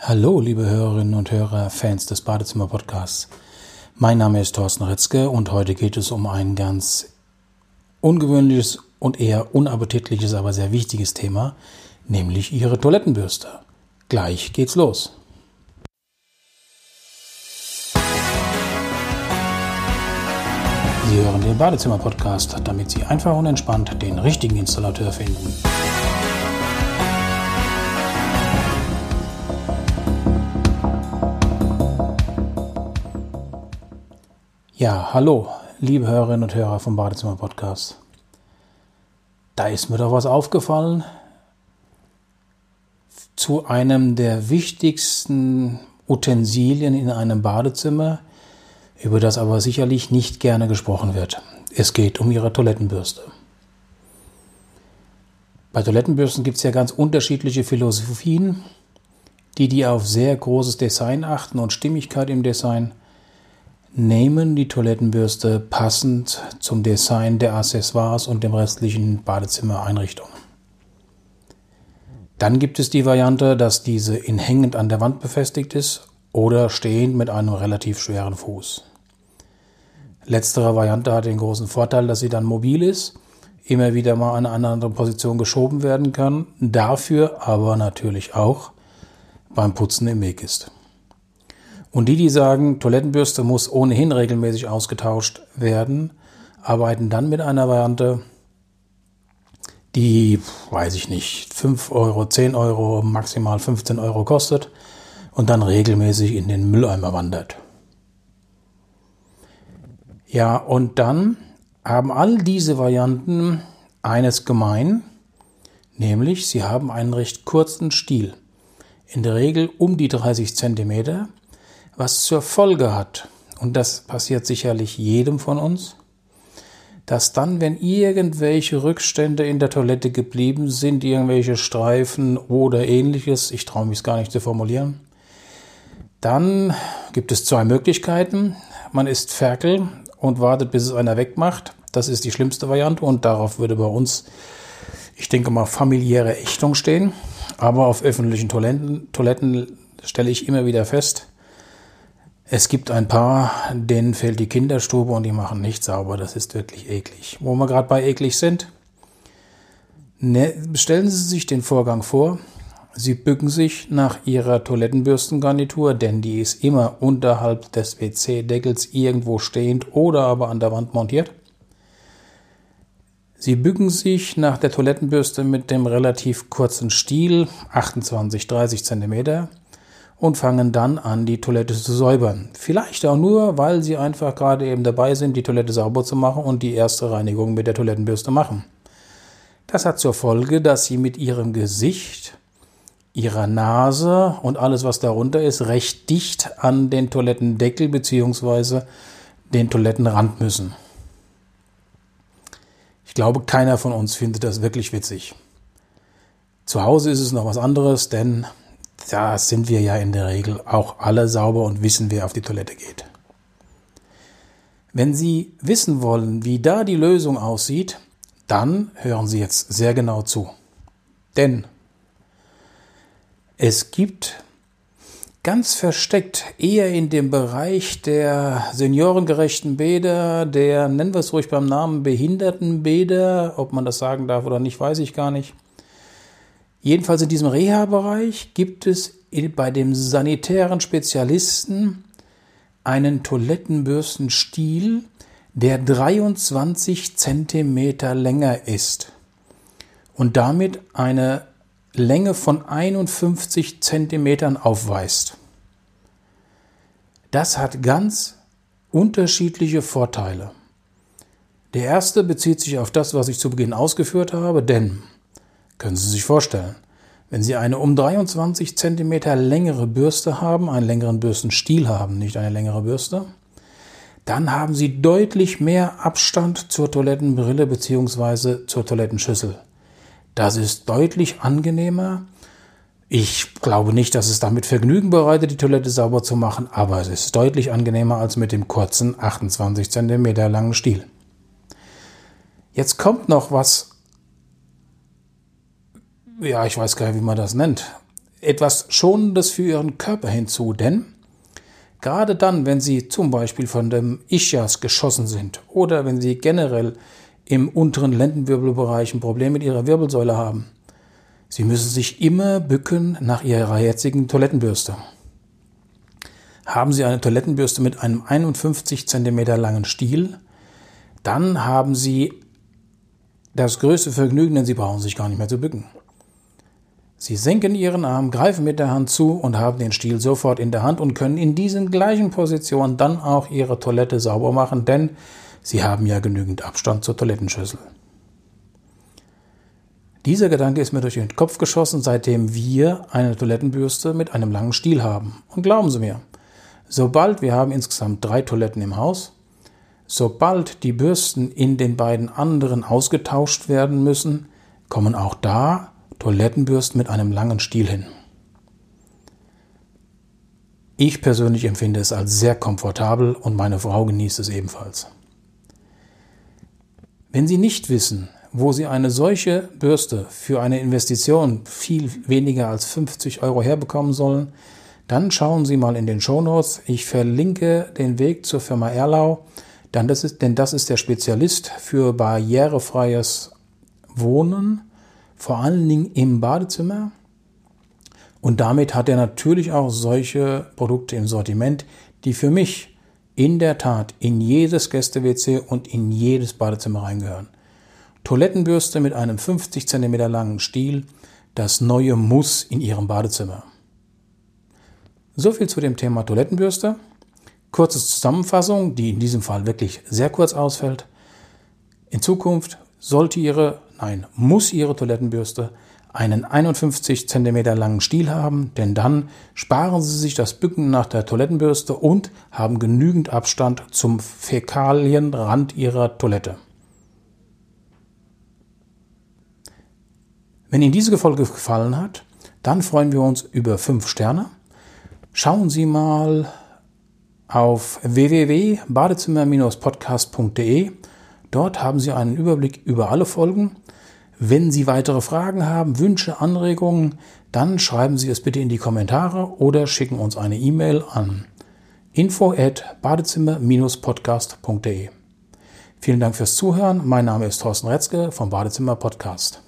Hallo, liebe Hörerinnen und Hörer, Fans des Badezimmer Podcasts. Mein Name ist Thorsten Ritzke und heute geht es um ein ganz ungewöhnliches und eher unappetitliches, aber sehr wichtiges Thema, nämlich Ihre Toilettenbürste. Gleich geht's los. Sie hören den Badezimmer Podcast, damit Sie einfach und entspannt den richtigen Installateur finden. Ja, hallo, liebe Hörerinnen und Hörer vom Badezimmer Podcast. Da ist mir doch was aufgefallen zu einem der wichtigsten Utensilien in einem Badezimmer, über das aber sicherlich nicht gerne gesprochen wird. Es geht um Ihre Toilettenbürste. Bei Toilettenbürsten gibt es ja ganz unterschiedliche Philosophien, die die auf sehr großes Design achten und Stimmigkeit im Design – nehmen die Toilettenbürste passend zum Design der Accessoires und dem restlichen Badezimmereinrichtung. Dann gibt es die Variante, dass diese in hängend an der Wand befestigt ist oder stehend mit einem relativ schweren Fuß. Letztere Variante hat den großen Vorteil, dass sie dann mobil ist, immer wieder mal in eine andere Position geschoben werden kann, dafür aber natürlich auch beim Putzen im Weg ist. Und die, die sagen, Toilettenbürste muss ohnehin regelmäßig ausgetauscht werden, arbeiten dann mit einer Variante, die, weiß ich nicht, 5 Euro, 10 Euro, maximal 15 Euro kostet und dann regelmäßig in den Mülleimer wandert. Ja, und dann haben all diese Varianten eines gemein, nämlich sie haben einen recht kurzen Stiel, in der Regel um die 30 Zentimeter was zur Folge hat, und das passiert sicherlich jedem von uns, dass dann, wenn irgendwelche Rückstände in der Toilette geblieben sind, irgendwelche Streifen oder ähnliches, ich traue mich es gar nicht zu formulieren, dann gibt es zwei Möglichkeiten. Man ist Ferkel und wartet, bis es einer wegmacht. Das ist die schlimmste Variante und darauf würde bei uns, ich denke mal, familiäre Ächtung stehen. Aber auf öffentlichen Toiletten, Toiletten stelle ich immer wieder fest, es gibt ein paar, denen fehlt die Kinderstube und die machen nicht sauber. Das ist wirklich eklig. Wo wir gerade bei eklig sind, ne, stellen Sie sich den Vorgang vor. Sie bücken sich nach Ihrer Toilettenbürstengarnitur, denn die ist immer unterhalb des WC-Deckels irgendwo stehend oder aber an der Wand montiert. Sie bücken sich nach der Toilettenbürste mit dem relativ kurzen Stiel, 28-30 Zentimeter und fangen dann an, die Toilette zu säubern. Vielleicht auch nur, weil sie einfach gerade eben dabei sind, die Toilette sauber zu machen und die erste Reinigung mit der Toilettenbürste machen. Das hat zur Folge, dass sie mit ihrem Gesicht, ihrer Nase und alles, was darunter ist, recht dicht an den Toilettendeckel bzw. den Toilettenrand müssen. Ich glaube, keiner von uns findet das wirklich witzig. Zu Hause ist es noch was anderes, denn da sind wir ja in der Regel auch alle sauber und wissen, wer auf die Toilette geht. Wenn Sie wissen wollen, wie da die Lösung aussieht, dann hören Sie jetzt sehr genau zu. Denn es gibt ganz versteckt eher in dem Bereich der seniorengerechten Bäder, der, nennen wir es ruhig beim Namen, Behindertenbäder, ob man das sagen darf oder nicht, weiß ich gar nicht, Jedenfalls in diesem Reha-Bereich gibt es bei dem sanitären Spezialisten einen Toilettenbürstenstiel, der 23 Zentimeter länger ist und damit eine Länge von 51 Zentimetern aufweist. Das hat ganz unterschiedliche Vorteile. Der erste bezieht sich auf das, was ich zu Beginn ausgeführt habe, denn können Sie sich vorstellen, wenn Sie eine um 23 cm längere Bürste haben, einen längeren Bürstenstiel haben, nicht eine längere Bürste, dann haben Sie deutlich mehr Abstand zur Toilettenbrille bzw. zur Toilettenschüssel. Das ist deutlich angenehmer. Ich glaube nicht, dass es damit Vergnügen bereitet, die Toilette sauber zu machen, aber es ist deutlich angenehmer als mit dem kurzen 28 cm langen Stiel. Jetzt kommt noch was ja, ich weiß gar nicht, wie man das nennt. etwas Schonendes für Ihren Körper hinzu, denn gerade dann, wenn Sie zum Beispiel von dem Ischias geschossen sind oder wenn Sie generell im unteren Lendenwirbelbereich ein Problem mit Ihrer Wirbelsäule haben, Sie müssen sich immer bücken nach Ihrer jetzigen Toilettenbürste. Haben Sie eine Toilettenbürste mit einem 51 cm langen Stiel, dann haben Sie das größte Vergnügen, denn Sie brauchen sich gar nicht mehr zu bücken. Sie senken Ihren Arm, greifen mit der Hand zu und haben den Stiel sofort in der Hand und können in diesen gleichen Positionen dann auch Ihre Toilette sauber machen, denn Sie haben ja genügend Abstand zur Toilettenschüssel. Dieser Gedanke ist mir durch den Kopf geschossen, seitdem wir eine Toilettenbürste mit einem langen Stiel haben. Und glauben Sie mir, sobald wir haben insgesamt drei Toiletten im Haus, sobald die Bürsten in den beiden anderen ausgetauscht werden müssen, kommen auch da Toilettenbürsten mit einem langen Stiel hin. Ich persönlich empfinde es als sehr komfortabel und meine Frau genießt es ebenfalls. Wenn Sie nicht wissen, wo Sie eine solche Bürste für eine Investition viel weniger als 50 Euro herbekommen sollen, dann schauen Sie mal in den Show Notes. Ich verlinke den Weg zur Firma Erlau, denn das ist, denn das ist der Spezialist für barrierefreies Wohnen vor allen Dingen im Badezimmer. Und damit hat er natürlich auch solche Produkte im Sortiment, die für mich in der Tat in jedes Gäste-WC und in jedes Badezimmer reingehören. Toilettenbürste mit einem 50 cm langen Stiel, das neue Muss in Ihrem Badezimmer. So viel zu dem Thema Toilettenbürste. Kurze Zusammenfassung, die in diesem Fall wirklich sehr kurz ausfällt. In Zukunft sollte Ihre nein, muss Ihre Toilettenbürste einen 51 cm langen Stiel haben, denn dann sparen Sie sich das Bücken nach der Toilettenbürste und haben genügend Abstand zum Fäkalienrand Ihrer Toilette. Wenn Ihnen diese Folge gefallen hat, dann freuen wir uns über 5 Sterne. Schauen Sie mal auf www.badezimmer-podcast.de. Dort haben Sie einen Überblick über alle Folgen wenn Sie weitere Fragen haben, Wünsche, Anregungen, dann schreiben Sie es bitte in die Kommentare oder schicken uns eine E-Mail an info at badezimmer-podcast.de. Vielen Dank fürs Zuhören. Mein Name ist Thorsten Retzke vom Badezimmer Podcast.